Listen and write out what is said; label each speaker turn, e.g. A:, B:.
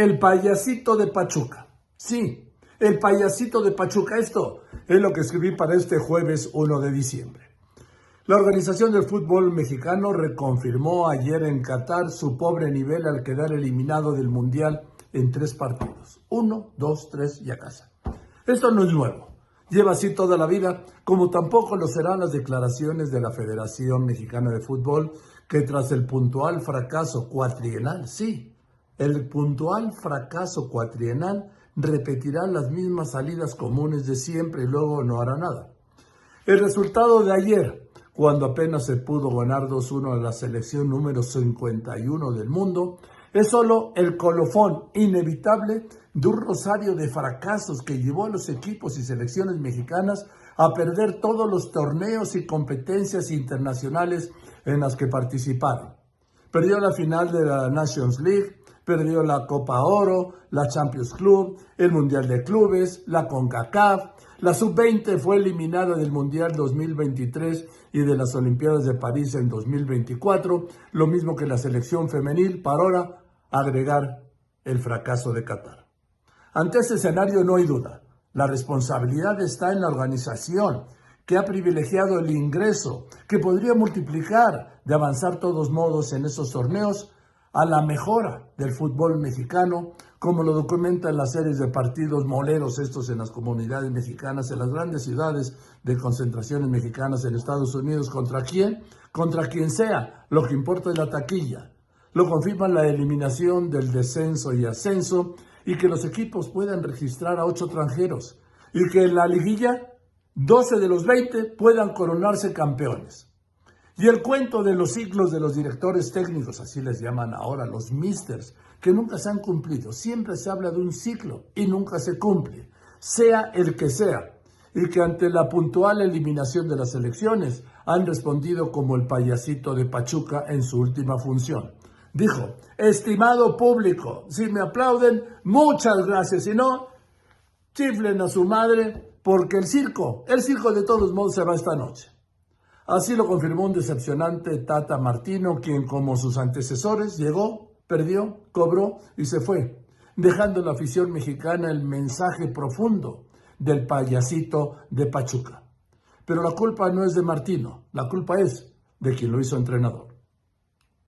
A: el payasito de Pachuca. Sí, el payasito de Pachuca. Esto es lo que escribí para este jueves 1 de diciembre. La Organización del Fútbol Mexicano reconfirmó ayer en Qatar su pobre nivel al quedar eliminado del Mundial en tres partidos. Uno, dos, tres y a casa. Esto no es nuevo. Lleva así toda la vida, como tampoco lo serán las declaraciones de la Federación Mexicana de Fútbol, que tras el puntual fracaso cuatrienal, sí, el puntual fracaso cuatrienal repetirá las mismas salidas comunes de siempre y luego no hará nada. El resultado de ayer, cuando apenas se pudo ganar 2-1 a la selección número 51 del mundo, es solo el colofón inevitable de un rosario de fracasos que llevó a los equipos y selecciones mexicanas a perder todos los torneos y competencias internacionales en las que participaron. Perdió la final de la Nations League, perdió la Copa Oro, la Champions Club, el Mundial de Clubes, la CONCACAF. La Sub-20 fue eliminada del Mundial 2023 y de las Olimpiadas de París en 2024, lo mismo que la selección femenil, para ahora agregar el fracaso de Qatar. Ante ese escenario no hay duda, la responsabilidad está en la organización que ha privilegiado el ingreso, que podría multiplicar de avanzar todos modos en esos torneos a la mejora del fútbol mexicano, como lo documentan las series de partidos moleros estos en las comunidades mexicanas, en las grandes ciudades de concentraciones mexicanas en Estados Unidos. ¿Contra quién? Contra quien sea. Lo que importa es la taquilla. Lo confirma la eliminación del descenso y ascenso y que los equipos puedan registrar a ocho extranjeros y que en la liguilla 12 de los 20 puedan coronarse campeones. Y el cuento de los ciclos de los directores técnicos, así les llaman ahora los misters, que nunca se han cumplido. Siempre se habla de un ciclo y nunca se cumple, sea el que sea. Y que ante la puntual eliminación de las elecciones han respondido como el payasito de Pachuca en su última función. Dijo, estimado público, si me aplauden, muchas gracias. Si no, chiflen a su madre porque el circo, el circo de todos modos se va esta noche. Así lo confirmó un decepcionante Tata Martino, quien como sus antecesores llegó, perdió, cobró y se fue, dejando a la afición mexicana el mensaje profundo del payasito de Pachuca. Pero la culpa no es de Martino, la culpa es de quien lo hizo entrenador.